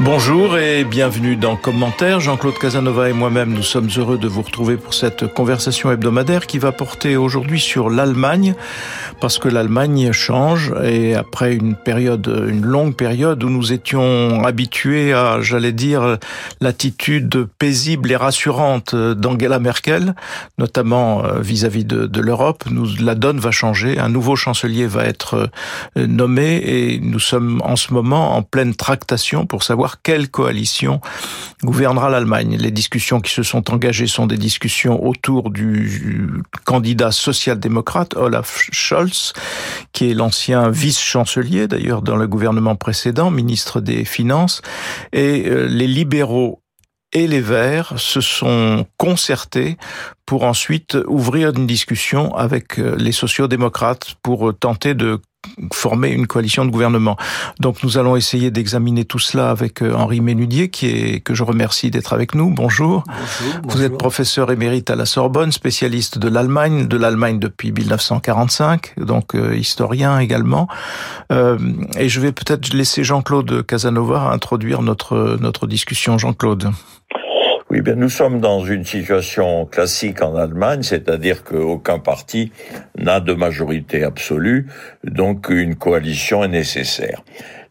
Bonjour et bienvenue dans Commentaire. Jean-Claude Casanova et moi-même, nous sommes heureux de vous retrouver pour cette conversation hebdomadaire qui va porter aujourd'hui sur l'Allemagne, parce que l'Allemagne change et après une période, une longue période où nous étions habitués à, j'allais dire, l'attitude paisible et rassurante d'Angela Merkel, notamment euh, vis-à-vis de, de l'Europe, la donne va changer. Un nouveau chancelier va être euh, nommé et nous sommes en ce moment en pleine tractation pour savoir quelle coalition gouvernera l'Allemagne. Les discussions qui se sont engagées sont des discussions autour du candidat social-démocrate Olaf Scholz, qui est l'ancien vice-chancelier d'ailleurs dans le gouvernement précédent, ministre des Finances, et euh, les libéraux et les Verts se sont concertés pour ensuite ouvrir une discussion avec euh, les sociaux-démocrates pour tenter de former une coalition de gouvernement. Donc nous allons essayer d'examiner tout cela avec euh, Henri Ménudier, qui est que je remercie d'être avec nous. Bonjour. bonjour. Vous êtes professeur émérite à la Sorbonne, spécialiste de l'Allemagne, de l'Allemagne depuis 1945, donc euh, historien également. Euh, et je vais peut-être laisser Jean-Claude Casanova introduire notre notre discussion. Jean-Claude. Oui, bien, nous sommes dans une situation classique en Allemagne, c'est-à-dire qu'aucun parti n'a de majorité absolue, donc une coalition est nécessaire.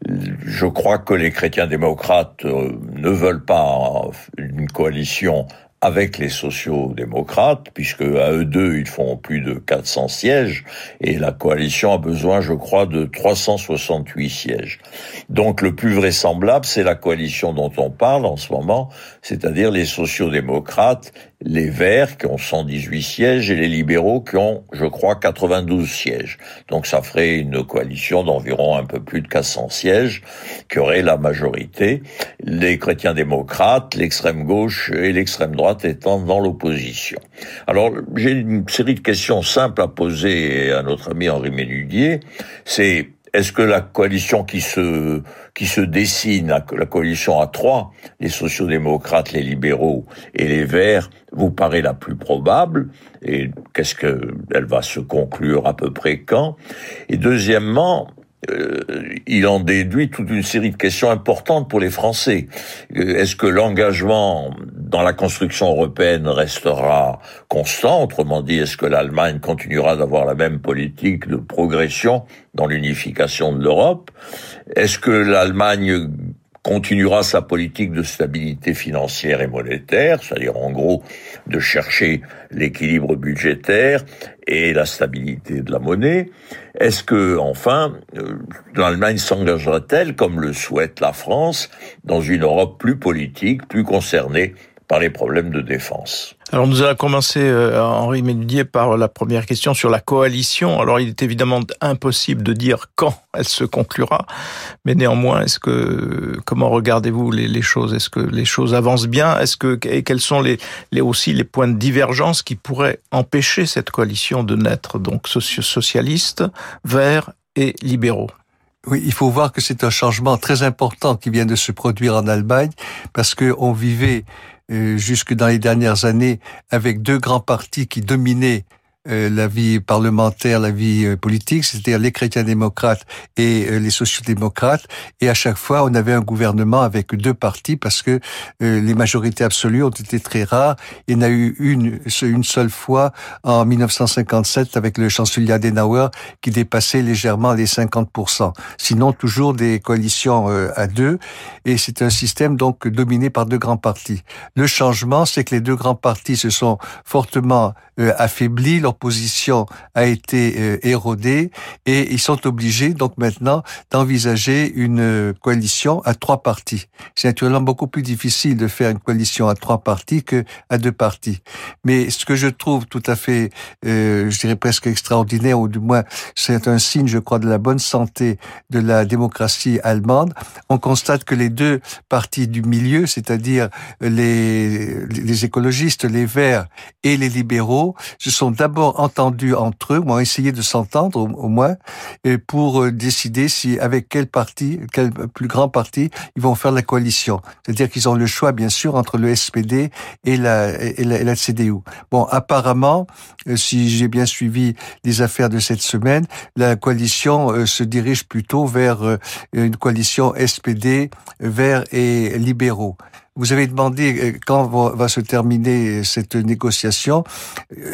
Je crois que les chrétiens démocrates euh, ne veulent pas une coalition avec les sociaux-démocrates, puisque à eux deux, ils font plus de 400 sièges, et la coalition a besoin, je crois, de 368 sièges. Donc le plus vraisemblable, c'est la coalition dont on parle en ce moment, c'est-à-dire les sociaux-démocrates, les Verts qui ont 118 sièges et les libéraux qui ont, je crois, 92 sièges. Donc ça ferait une coalition d'environ un peu plus de 400 sièges qui aurait la majorité. Les chrétiens démocrates, l'extrême gauche et l'extrême droite étant dans l'opposition. Alors j'ai une série de questions simples à poser à notre ami Henri Ménudier. C'est est-ce que la coalition qui se qui se dessine, la coalition à trois, les sociaux-démocrates, les libéraux et les Verts, vous paraît la plus probable Et qu'est-ce que elle va se conclure à peu près quand? Et deuxièmement, euh, il en déduit toute une série de questions importantes pour les Français. Euh, est-ce que l'engagement dans la construction européenne restera constant? Autrement dit, est-ce que l'Allemagne continuera d'avoir la même politique de progression dans l'unification de l'Europe? Est-ce que l'Allemagne continuera sa politique de stabilité financière et monétaire, c'est-à-dire en gros de chercher l'équilibre budgétaire et la stabilité de la monnaie. Est-ce que, enfin, euh, l'Allemagne s'engagera-t-elle, comme le souhaite la France, dans une Europe plus politique, plus concernée par les problèmes de défense. Alors nous allons commencer, euh, Henri Ménudier, par la première question sur la coalition. Alors il est évidemment impossible de dire quand elle se conclura, mais néanmoins, est-ce que comment regardez-vous les, les, choses? Est-ce que les choses avancent bien? Est-ce que et quels sont les, les aussi les points de divergence qui pourraient empêcher cette coalition de naître? Donc socialistes, verts et libéraux. Oui, il faut voir que c'est un changement très important qui vient de se produire en Allemagne parce que on vivait jusque dans les dernières années avec deux grands partis qui dominaient euh, la vie parlementaire, la vie euh, politique, c'est-à-dire les chrétiens démocrates et euh, les sociaux-démocrates. Et à chaque fois, on avait un gouvernement avec deux partis parce que les majorités absolues ont été très rares. Il y en a eu une, une seule fois en 1957 avec le chancelier Adenauer qui dépassait légèrement les 50%. Sinon, toujours des coalitions à deux. Et c'est un système donc dominé par deux grands partis. Le changement, c'est que les deux grands partis se sont fortement affaiblis position a été euh, érodée et ils sont obligés donc maintenant d'envisager une euh, coalition à trois partis. C'est naturellement beaucoup plus difficile de faire une coalition à trois partis que à deux partis. Mais ce que je trouve tout à fait, euh, je dirais presque extraordinaire, ou du moins c'est un signe, je crois, de la bonne santé de la démocratie allemande, on constate que les deux partis du milieu, c'est-à-dire les, les écologistes, les verts et les libéraux, se sont d'abord d'abord entendu entre eux, ou ont essayé de s'entendre au, moins, et pour euh, décider si avec quel parti, quel plus grand parti, ils vont faire la coalition. C'est-à-dire qu'ils ont le choix, bien sûr, entre le SPD et la, et la, et la CDU. Bon, apparemment, euh, si j'ai bien suivi les affaires de cette semaine, la coalition euh, se dirige plutôt vers une coalition SPD, Verts et libéraux. Vous avez demandé euh, quand va se terminer cette négociation.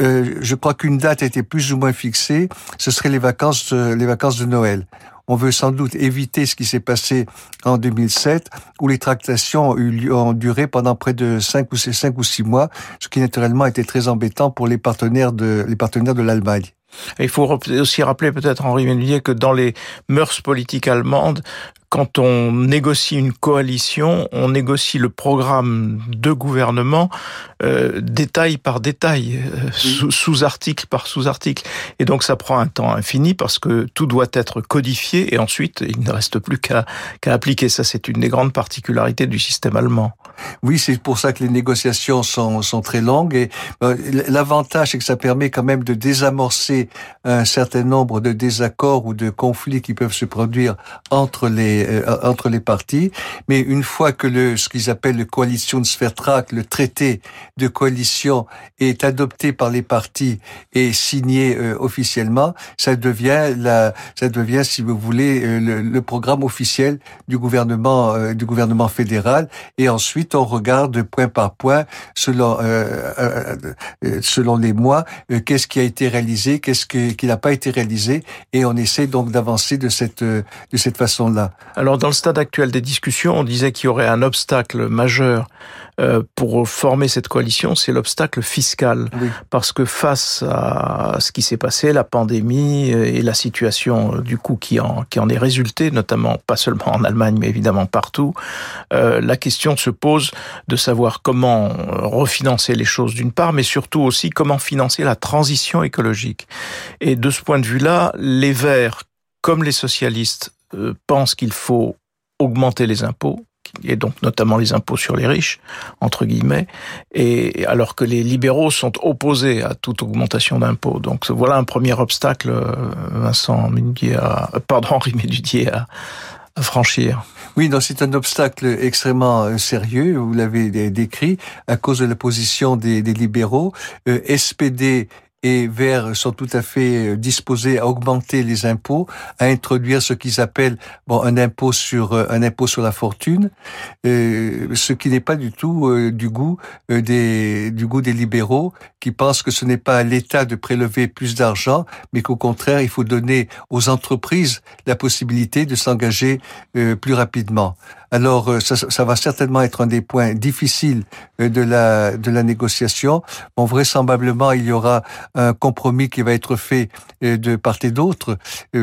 Euh, je crois qu'une date été plus ou moins fixée. Ce serait les vacances, les vacances de Noël. On veut sans doute éviter ce qui s'est passé en 2007, où les tractations ont duré pendant près de cinq ou six, cinq ou six mois, ce qui naturellement était très embêtant pour les partenaires de les partenaires de l'Allemagne. Il faut aussi rappeler peut-être Henri Ménulier que dans les mœurs politiques allemandes, quand on négocie une coalition, on négocie le programme de gouvernement euh, détail par détail, euh, sous-article par sous-article. Et donc ça prend un temps infini parce que tout doit être codifié et ensuite il ne reste plus qu'à qu'à appliquer. Ça, c'est une des grandes particularités du système allemand. Oui, c'est pour ça que les négociations sont, sont très longues et euh, l'avantage c'est que ça permet quand même de désamorcer un certain nombre de désaccords ou de conflits qui peuvent se produire entre les euh, entre les partis. Mais une fois que le, ce qu'ils appellent le Koalitionsvertrag, le traité de coalition, est adopté par les partis et signé euh, officiellement, ça devient la, ça devient, si vous voulez, euh, le, le, programme officiel du gouvernement, du gouvernement fédéral. Et ensuite, on regarde point par point, selon, selon les mois, qu'est-ce qui a été réalisé, qu'est-ce qui n'a pas été réalisé, et on essaie donc d'avancer de cette, de cette façon-là. Alors dans le stade actuel des discussions, on disait qu'il y aurait un obstacle majeur euh, pour former cette coalition, c'est l'obstacle fiscal. Parce que face à ce qui s'est passé, la pandémie et la situation euh, du coup qui en, qui en est résultée, notamment pas seulement en Allemagne, mais évidemment partout, euh, la question se pose de savoir comment refinancer les choses d'une part, mais surtout aussi comment financer la transition écologique. Et de ce point de vue-là, les Verts comme les socialistes euh, pense qu'il faut augmenter les impôts, et donc notamment les impôts sur les riches, entre guillemets, et alors que les libéraux sont opposés à toute augmentation d'impôts. Donc voilà un premier obstacle, euh, Vincent Ménudier, euh, pardon, Henri Ménudier à, franchir. Oui, c'est un obstacle extrêmement sérieux, vous l'avez décrit, à cause de la position des, des libéraux. SPD et Verts sont tout à fait euh, disposés à augmenter les impôts, à introduire ce qu'ils appellent bon un impôt sur euh, un impôt sur la fortune, euh, ce qui n'est pas du tout du goût des du goût des libéraux qui pensent que ce n'est pas à l'État de prélever plus d'argent, mais qu'au contraire il faut donner aux entreprises la possibilité de s'engager plus rapidement. Alors, euh, ça, ça, va certainement être un des points difficiles euh, de la de la négociation. Bon, vraisemblablement, il y aura un compromis qui va être fait euh, de part et d'autre,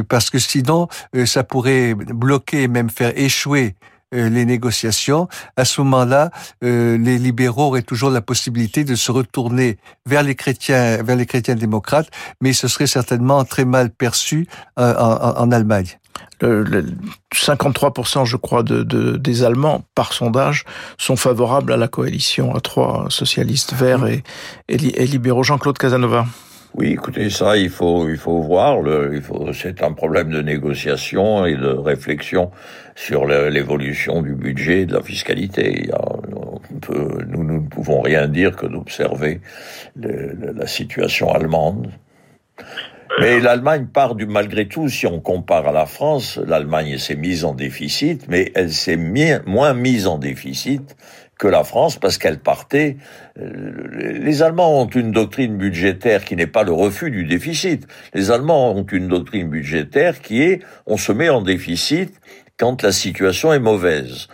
parce que sinon, ça pourrait bloquer, même faire échouer les négociations, à ce moment-là, les libéraux auraient toujours la possibilité de se retourner vers les chrétiens, vers les chrétiens démocrates, mais ce serait certainement très mal perçu en, en Allemagne le, 53%, je crois, de, de, des Allemands, par sondage, sont favorables à la coalition à trois socialistes verts et, et, libéraux. Jean-Claude Casanova. Oui, écoutez, ça, il faut, il faut voir. Le, il faut, c'est un problème de négociation et de réflexion sur l'évolution du budget et de la fiscalité. nous, nous ne pouvons rien dire que d'observer la situation allemande. Mais l'Allemagne part du malgré tout, si on compare à la France, l'Allemagne s'est mise en déficit, mais elle s'est moins mise en déficit que la France parce qu'elle partait. Euh, les Allemands ont une doctrine budgétaire qui n'est pas le refus du déficit. Les Allemands ont une doctrine budgétaire qui est on se met en déficit quand la situation est mauvaise.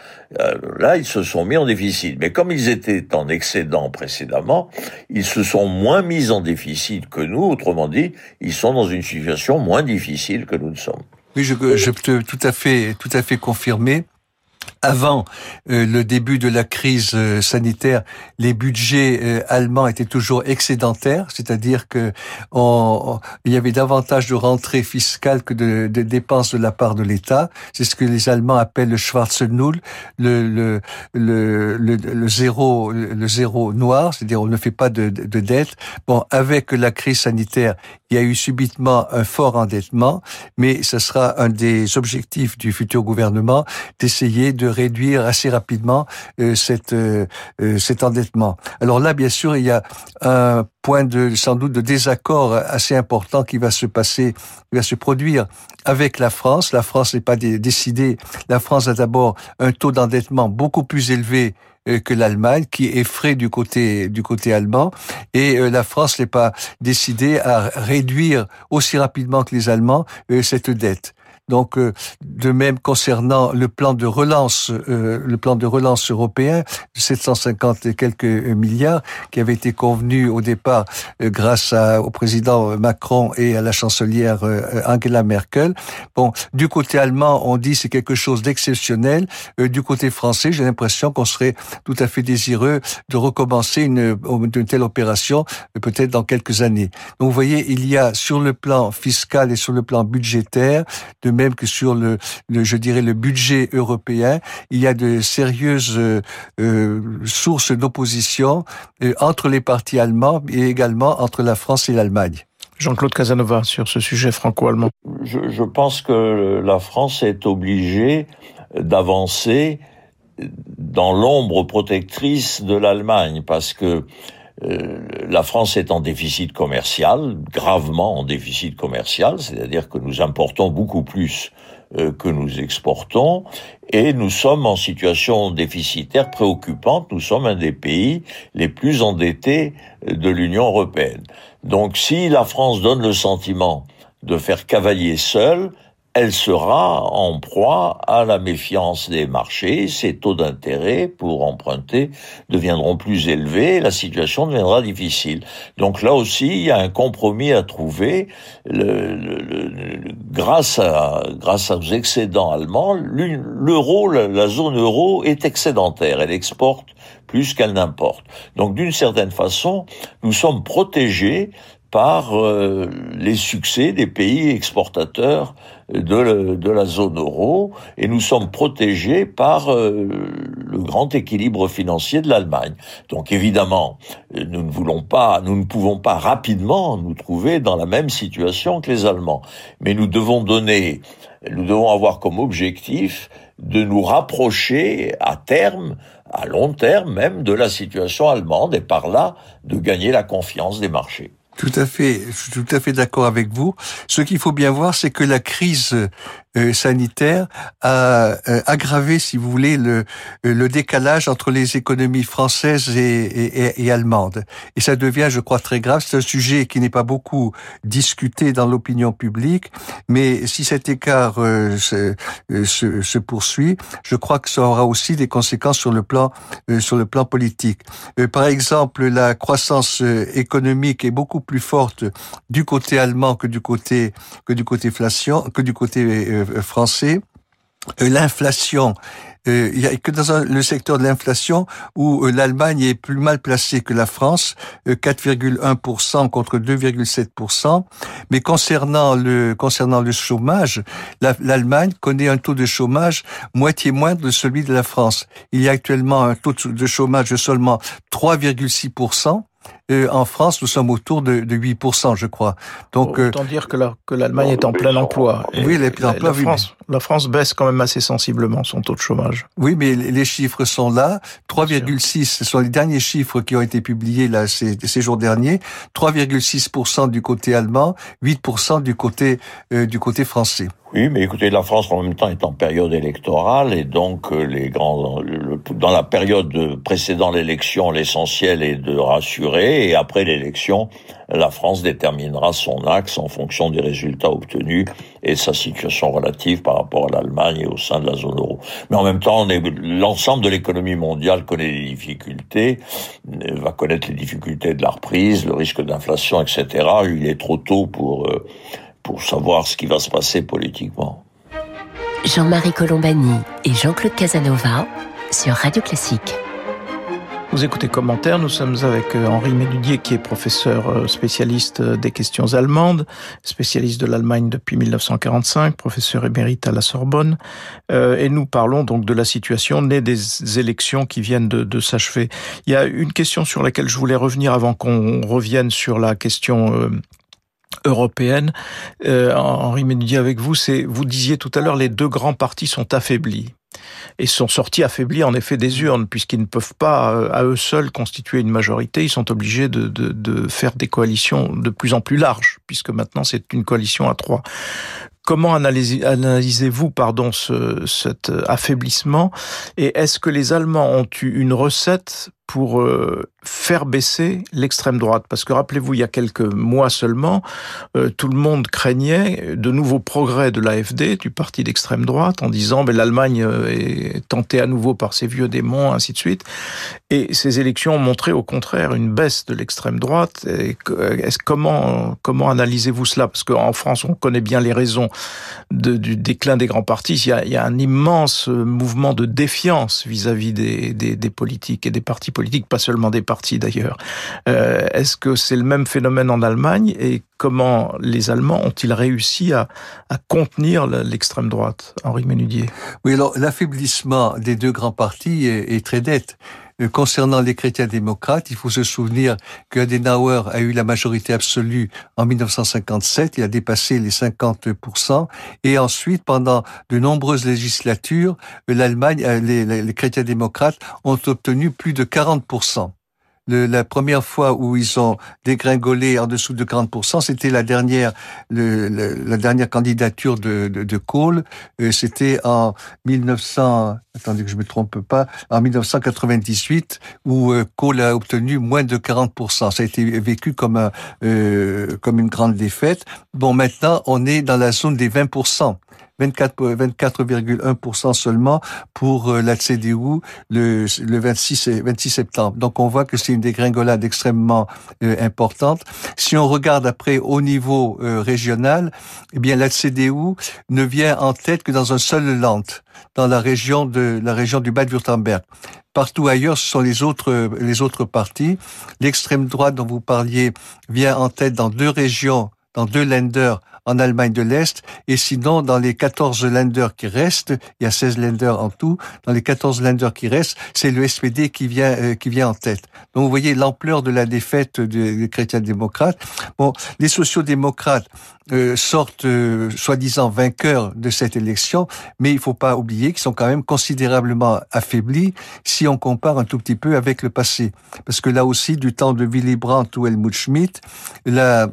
Là, ils se sont mis en déficit. Mais comme ils étaient en excédent précédemment, ils se sont moins mis en déficit que nous. Autrement dit, ils sont dans une situation moins difficile que nous ne sommes. Oui, je, je peux tout à fait, tout à fait confirmer avant euh, le début de la crise euh, sanitaire, les budgets euh, allemands étaient toujours excédentaires, c'est-à-dire que il y avait davantage de rentrées fiscales que de, dépenses de la part de l'État. C'est ce que les Allemands appellent le Schwarze Null, le, le, le, le, zéro, le zéro noir, c'est-à-dire on ne fait pas de, de, dette. Bon, avec la crise sanitaire, il y a eu subitement un fort endettement, mais ce sera un des objectifs du futur gouvernement d'essayer de réduire assez rapidement euh, cette, euh, euh, cet endettement. Alors là, bien sûr, il y a un point de sans doute de désaccord assez important qui va se passer, qui va se produire avec la France. La France n'est pas décidée. La France a d'abord un taux d'endettement beaucoup plus élevé que l'Allemagne, qui est frais du côté du côté allemand, et la France n'est pas décidée à réduire aussi rapidement que les Allemands cette dette. Donc, euh, de même concernant le plan de relance, euh, le plan de relance européen, 750 et quelques milliards, qui avait été convenu au départ euh, grâce au président Macron et à la chancelière Angela Merkel. Bon, du côté allemand, on dit c'est quelque chose d'exceptionnel. du côté français, j'ai l'impression qu'on serait tout à fait désireux de recommencer une, une telle opération, peut-être dans quelques années. Donc, vous voyez, il y a sur le plan fiscal et sur le plan budgétaire de même que sur le, je dirais, le budget européen, il y a de sérieuses euh, euh, sources d'opposition euh, entre les partis allemands et également entre la France et l'Allemagne. Jean-Claude Casanova, sur ce sujet franco-allemand. Je, je pense que la France est obligée d'avancer dans l'ombre protectrice de l'Allemagne, parce que euh, la France est en déficit commercial, gravement en déficit commercial, c'est-à-dire que nous importons beaucoup plus euh, que nous exportons, et nous sommes en situation déficitaire préoccupante. Nous sommes un des pays les plus endettés de l'Union européenne. Donc si la France donne le sentiment de faire cavalier seul, elle sera en proie à la méfiance des marchés, ses taux d'intérêt pour emprunter deviendront plus élevés, la situation deviendra difficile. Donc là aussi, il y a un compromis à trouver. grâce, à, grâce aux excédents allemands, l'euro, la zone euro est excédentaire, elle exporte plus qu'elle n'importe. Donc d'une certaine façon, nous sommes protégés par euh, les succès des pays exportateurs de, de, la zone euro et nous sommes protégés par euh, le grand équilibre financier de l'Allemagne. Donc évidemment, nous ne voulons pas, nous ne pouvons pas rapidement nous trouver dans la même situation que les Allemands, mais nous devons donner, nous devons avoir comme objectif de nous rapprocher à terme à long terme même de la situation allemande et par là de gagner la confiance des marchés. Tout à fait, je suis tout à fait d'accord avec vous. Ce qu'il faut bien voir, c'est que la crise euh, sanitaire a euh, aggravé, si vous voulez, le, le décalage entre les économies françaises et, et, et allemandes. Et ça devient, je crois, très grave. C'est un sujet qui n'est pas beaucoup discuté dans l'opinion publique, mais si cet écart euh, se, se, se, poursuit, je crois que ça aura aussi des conséquences sur le plan sur le plan politique. par exemple, la croissance économique est beaucoup plus forte du côté allemand que du côté que du côté inflation, que du côté euh, français, euh, l'inflation euh, il y a que dans le secteur de l'inflation où l'Allemagne est plus mal placée que la France, 4,1% contre 2,7%. Mais concernant le concernant le chômage, l'Allemagne connaît un taux de chômage moitié moins de celui de la France. Il y a actuellement un taux de chômage de seulement 3,6% en France, nous sommes autour de, de 8%, je crois. Donc, Autant dire que l'Allemagne est en plein emploi. oui, elle est plein emploi. La, France, la France baisse quand même assez sensiblement son taux de chômage. Oui, mais les chiffres sont là. 3,6, ce sont les derniers chiffres qui ont été publiés là ces, ces jours derniers. 3,6% du côté allemand, 8% du côté euh, du côté français. Oui, mais écoutez, la France en même temps est en période électorale et donc euh, les grands, dans la période précédant l'élection, l'essentiel est de rassurer et après l'élection, la France déterminera son axe en fonction des résultats obtenus et sa situation relative par rapport à l'Allemagne et au sein de la zone euro. Mais en même temps, l'ensemble de l'économie mondiale connaît des difficultés, va connaître les difficultés de la reprise, le risque d'inflation, etc. Il est trop tôt pour euh, pour savoir ce qui va se passer politiquement. Jean-Marie Colombani et Jean-Claude Casanova sur Radio Classique. Vous écoutez Commentaire, nous sommes avec euh, Henri Méludier qui est professeur euh, spécialiste euh, des questions allemandes, spécialiste de l'Allemagne depuis 1945, professeur émérite à la Sorbonne, et nous parlons donc de la situation née des élections qui viennent de, de s'achever. Il y a une question sur laquelle je voulais revenir avant qu'on revienne sur la question européenne. Euh, Henri Ménudier, avec vous, c'est vous disiez tout à l'heure les deux grands partis sont affaiblis et sont sortis affaiblis en effet des urnes puisqu'ils ne peuvent pas euh, à eux seuls constituer une majorité. Ils sont obligés de, de, de faire des coalitions de plus en plus larges puisque maintenant c'est une coalition à trois. Comment analysez-vous pardon ce, cet affaiblissement? Et est-ce que les Allemands ont eu une recette pour euh, faire baisser l'extrême droite. Parce que rappelez-vous, il y a quelques mois seulement, euh, tout le monde craignait de nouveaux progrès de l'AFD, du parti d'extrême droite, en disant mais l'Allemagne euh, est tentée à nouveau par ses vieux démons, ainsi de suite. Et ces élections ont montré au contraire une baisse de l'extrême droite. Est-ce comment comment analysez-vous cela? Parce qu'en France, on connaît bien les raisons du déclin des grands partis. Il y, a, un immense mouvement de défiance vis-à-vis -vis des, des, des politiques et des partis politique, pas seulement des partis d'ailleurs. Euh, Est-ce que c'est le même phénomène en Allemagne et comment les Allemands ont-ils réussi à, contenir l'extrême droite Henri Ménudier Oui, alors l'affaiblissement des deux grands partis est très net. Euh, concernant les chrétiens démocrates, il faut se souvenir que Adenauer a eu la majorité absolue en 1957, il a dépassé les 50%, et ensuite, pendant de nombreuses législatures, l'Allemagne, euh, les, les chrétiens démocrates ont obtenu plus de 40% le, la première fois où ils ont dégringolé en dessous de 40%, c'était la dernière, le, la dernière candidature de, de, de Kohl. Euh, c'était en 1900, attendez que je me trompe pas, en 1998, où euh, Kohl a obtenu moins de 40%. Ça a été vécu comme, un, euh, comme une grande défaite. Bon, maintenant, on est dans la zone des 20%. 24,1% 24, seulement pour euh, la CDU le, le 26, 26 septembre. Donc on voit que c'est une dégringolade extrêmement euh, importante. Si on regarde après au niveau euh, régional, eh bien la CDU ne vient en tête que dans un seul land, dans la région de la région du Bade-Württemberg. Partout ailleurs, ce sont les autres les autres partis. L'extrême droite dont vous parliez vient en tête dans deux régions, dans deux lenders en Allemagne de l'Est. Et sinon, dans les 14 lenders qui restent, il y a 16 lenders en tout, dans les 14 lenders qui restent, c'est le SPD qui vient, euh, qui vient en tête. Donc vous voyez l'ampleur de la défaite des, chrétiens démocrates. Bon, les sociaux-démocrates euh, sortent euh, soi-disant vainqueurs de cette élection, mais il faut pas oublier qu'ils sont quand même considérablement affaiblis si on compare un tout petit peu avec le passé. Parce que là aussi, du temps de Willy Brandt ou Helmut Schmidt, la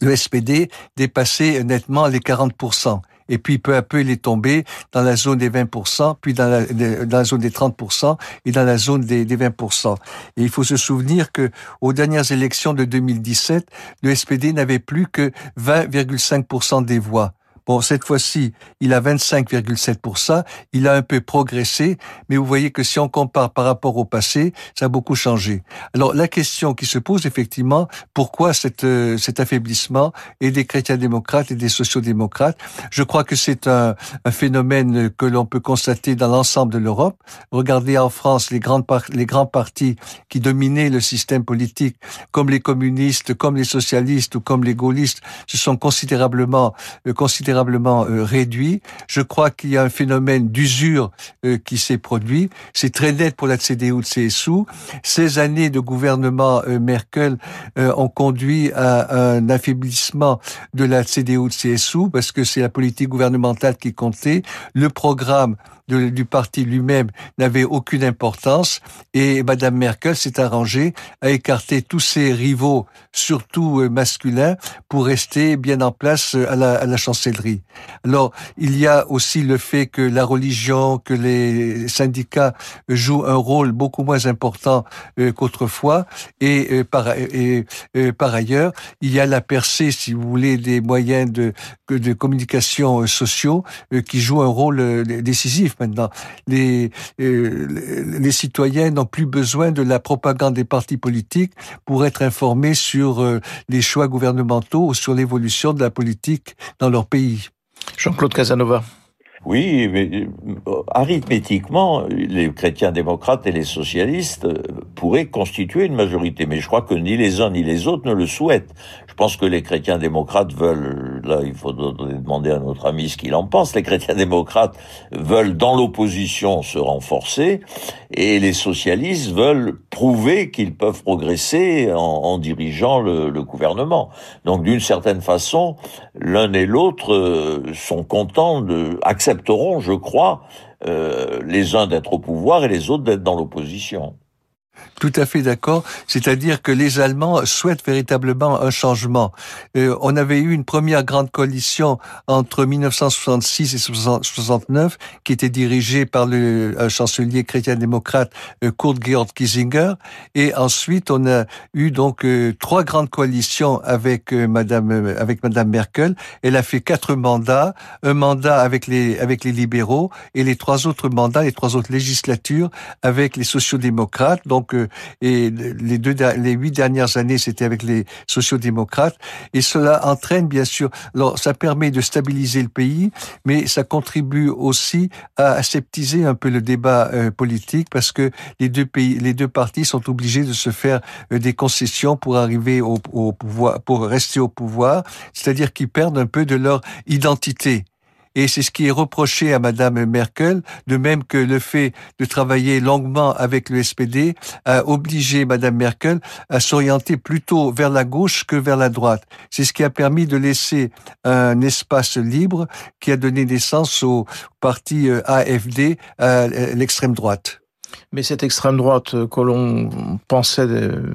le SPD dépassait nettement les 40%. Et puis peu à peu, il est tombé dans la zone des 20%, puis dans la, zone des 30% et dans la zone des, des 20%. Et il faut se souvenir que aux dernières élections de 2017, le SPD n'avait plus que 20,5% des voix. Bon, cette fois-ci, il a 25,7%. Il a un peu progressé, mais vous voyez que si on compare par rapport au passé, ça a beaucoup changé. Alors, la question qui se pose, effectivement, pourquoi cette, euh, cet affaiblissement et des chrétiens démocrates et des sociaux-démocrates? Je crois que c'est un, un, phénomène que l'on peut constater dans l'ensemble de l'Europe. Regardez en France les, grandes les grands partis qui dominaient le système politique, comme les communistes, comme les socialistes ou comme les gaullistes, se sont considérablement, euh, considérablement euh, réduit. Je crois qu'il y a un phénomène d'usure euh, qui s'est produit. C'est très net pour la CDU de CSU. Ces années de gouvernement euh, Merkel ont conduit à un affaiblissement de la CDU de CSU parce que c'est la politique gouvernementale qui comptait. Le programme de, du parti lui-même n'avait aucune importance et Madame Merkel s'est arrangée à écarter tous ses rivaux, surtout euh, masculins, pour rester bien en place euh, à la, à la chancellerie. Alors, il y a aussi le fait que la religion, que les syndicats jouent un rôle beaucoup moins important euh, qu'autrefois et, par, et, par ailleurs, il y a la percée, si vous voulez, des moyens de, de communication sociaux qui jouent un rôle décisif maintenant. Les, euh, les citoyens n'ont plus besoin de la propagande des partis politiques pour être informés sur euh, les choix gouvernementaux ou sur l'évolution de la politique dans leur pays. Jean-Claude Casanova. Oui, mais euh, arithmétiquement, les chrétiens démocrates et les socialistes euh, pourraient constituer une majorité, mais je crois que ni les uns ni les autres ne le souhaitent. Je pense que les chrétiens démocrates veulent, là il faut demander à notre ami ce qu'il en pense, les chrétiens démocrates veulent dans l'opposition se renforcer et les socialistes veulent prouver qu'ils peuvent progresser en, dirigeant le, le, gouvernement. Donc d'une certaine façon, l'un et l'autre euh, sont contents de, accepteront, je crois, euh, les uns d'être au pouvoir et les autres d'être dans l'opposition. Tout à fait d'accord. C'est-à-dire que les Allemands souhaitent véritablement un changement. Euh, on avait eu une première grande coalition entre 1966 et 69 qui était dirigée par le chancelier chrétien-démocrate euh, Kurt Georg Kiesinger. Et ensuite, on a eu donc euh, trois grandes coalitions avec Madame avec Madame Merkel. Elle a fait quatre mandats, un mandat avec les avec les libéraux et les trois autres mandats, les trois autres législatures avec les sociaux-démocrates. Donc et les deux, les huit dernières années, c'était avec les sociaux-démocrates. Et cela entraîne, bien sûr, alors ça permet de stabiliser le pays, mais ça contribue aussi à aseptiser un peu le débat euh, politique parce que les deux pays, les deux partis sont obligés de se faire euh, des concessions pour arriver au, au pouvoir, pour rester au pouvoir. C'est-à-dire qu'ils perdent un peu de leur identité et c'est ce qui est reproché à Madame Merkel, de même que le fait de travailler longuement avec le SPD a obligé Madame Merkel à s'orienter plutôt vers la gauche que vers la droite. C'est ce qui a permis de laisser un espace libre qui a donné naissance au parti euh, AFD, à l'extrême droite. Mais cette extrême droite que l'on pensait euh,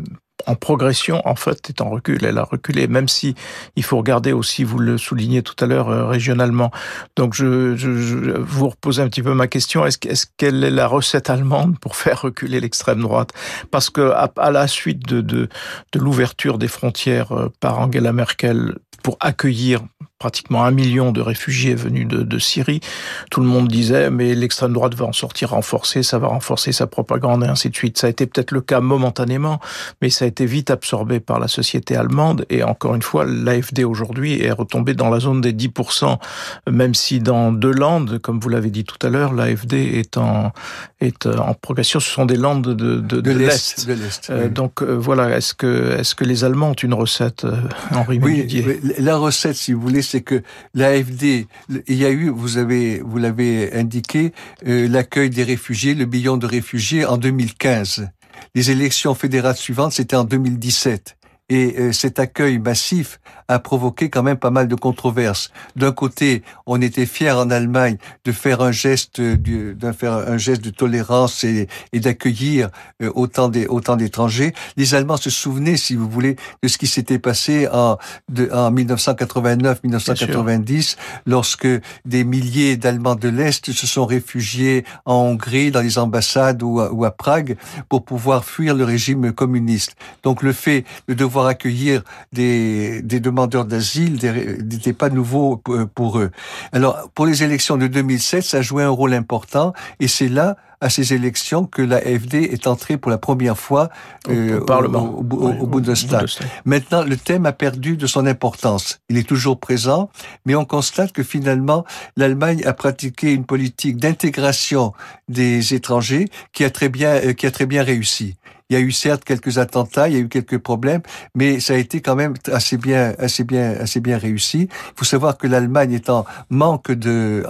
en progression, en fait, est en recul. Elle a reculé, même si il faut regarder aussi, vous le soulignez tout à l'heure, euh, régionalement. Donc, je, vous repose un petit peu ma question. Est-ce est quelle est la recette allemande pour faire reculer l'extrême droite? Parce que à, la suite de, de, de l'ouverture des frontières euh, par Angela Merkel pour accueillir pratiquement un million de réfugiés venus de, de Syrie. Tout le monde disait, mais l'extrême droite va en sortir renforcée, ça va renforcer sa propagande et ainsi de suite. Ça a été peut-être le cas momentanément, mais ça a été vite absorbé par la société allemande. Et encore une fois, l'AFD aujourd'hui est retombée dans la zone des 10%, même si dans deux landes, comme vous l'avez dit tout à l'heure, l'AFD est en, est en progression. Ce sont des landes de, de, de, de l'Est. Euh, oui. Donc euh, voilà, est-ce que, est-ce que les Allemands ont une recette, euh, Henri Oui, la recette, si vous voulez, c'est que l'AFD, il y a eu, vous avez, vous l'avez indiqué, euh, l'accueil des réfugiés, le million de réfugiés en 2015. Les élections fédérales suivantes, c'était en 2017. Et euh, cet accueil massif a provoqué quand même pas mal de controverses. D'un côté, on était fiers en Allemagne de faire un geste, de faire un geste de tolérance et, et d'accueillir euh, autant des autant d'étrangers. Les Allemands se souvenaient, si vous voulez, de ce qui s'était passé en, de, en 1989-1990, lorsque des milliers d'Allemands de l'Est se sont réfugiés en Hongrie, dans les ambassades ou à, ou à Prague, pour pouvoir fuir le régime communiste. Donc le fait de devoir accueillir des, des demandeurs d'asile n'était pas nouveau pour eux. Alors, pour les élections de 2007, ça a joué un rôle important et c'est là à ces élections que la FD est entrée pour la première fois euh, au, Parlement, au, au, au, au Bundestag. Maintenant, le thème a perdu de son importance. Il est toujours présent, mais on constate que finalement, l'Allemagne a pratiqué une politique d'intégration des étrangers qui a très bien, euh, qui a très bien réussi. Il y a eu certes quelques attentats, il y a eu quelques problèmes, mais ça a été quand même assez bien, assez bien, assez bien réussi. Il faut savoir que l'Allemagne est en manque de,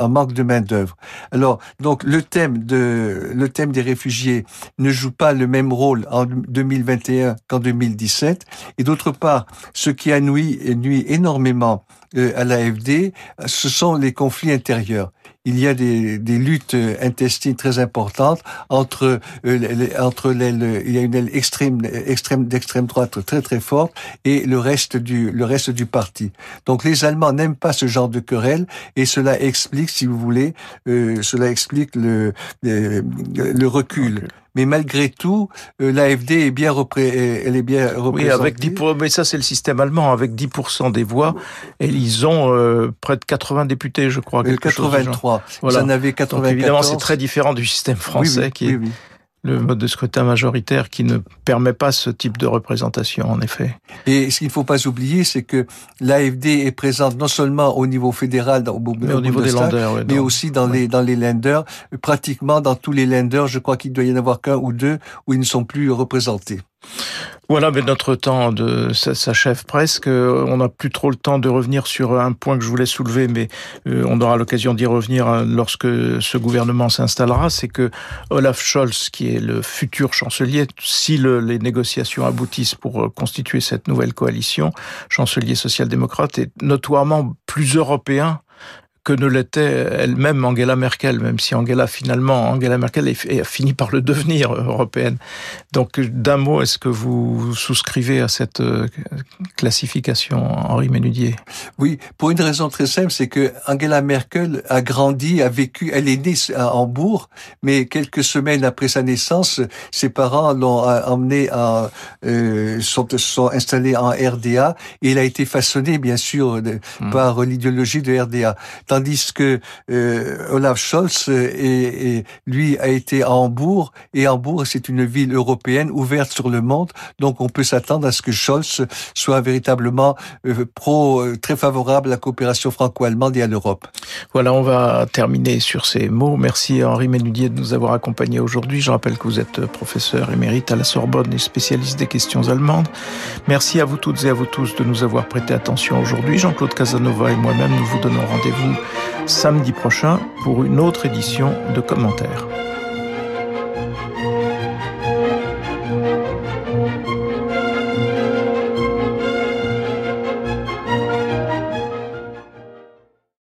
main d'œuvre. Alors, donc le thème des réfugiés ne joue pas le même rôle en 2021 qu'en 2017. Et d'autre part, ce qui a nuit, nuit énormément euh, à l'AFD, ce sont les conflits intérieurs il y a des, des luttes intestines très importantes entre euh, entre l'aile, il y a une aile extrême, extrême d'extrême droite très très forte et le reste du le reste du parti. Donc les Allemands n'aiment pas ce genre de querelle et cela explique, si vous voulez, euh, cela explique le le, recul. Mais malgré tout, euh, l'AFD est bien repré elle est bien représentée. Oui, avec 10 mais ça c'est le système allemand avec 10% des voix et ils ont euh, près de 80 députés, je crois. Quelque 83. Chose voilà. Ils en avaient 94. Donc, évidemment, c'est très différent du système français oui, oui, qui est oui, le mode de scrutin majoritaire qui ne permet pas ce type de représentation, en effet. Et ce qu'il ne faut pas oublier, c'est que l'AFD est présente non seulement au niveau fédéral, au, mais au, niveau des lenders, mais aussi dans les dans les lenders. Pratiquement dans tous les lenders, je crois qu'il doit y en avoir qu'un ou deux où ils ne sont plus représentés. Voilà, mais notre temps de s'achève presque. On n'a plus trop le temps de revenir sur un point que je voulais soulever, mais euh, on aura l'occasion d'y revenir hein, lorsque ce gouvernement s'installera. C'est que Olaf Scholz, qui est le futur chancelier, si les négociations aboutissent pour euh, constituer cette nouvelle coalition, chancelier social-démocrate, est notoirement plus européen que ne l'était elle-même Angela Merkel, même si Angela finalement, Angela Merkel a fini par le devenir européenne. Donc d'un mot, est-ce que vous souscrivez à cette euh, classification, Henri Ménudier Oui, pour une raison très simple, c'est que Angela Merkel a grandi, a vécu, elle est née à Hambourg, mais quelques semaines après sa naissance, ses parents l'ont euh, emmenée euh, sont, sont installés en RDA et il a été façonné bien sûr hmm. par l'idéologie de RDA tandis que euh, Olaf Scholz et, lui a été à Hambourg et Hambourg c'est une ville européenne ouverte sur le monde, donc on peut s'attendre à ce que Scholz soit véritablement euh, pro euh, très favorable à la coopération franco-allemande et à l'Europe. Voilà, on va terminer sur ces mots. Merci Henri Ménudier de nous avoir accompagnés aujourd'hui. Je rappelle que vous êtes professeur émérite à la Sorbonne et spécialiste des questions allemandes. Merci à vous toutes et à vous tous de nous avoir prêté attention aujourd'hui. Jean-Claude Casanova et moi-même, nous vous donnons rendez-vous samedi prochain pour une autre édition de commentaires.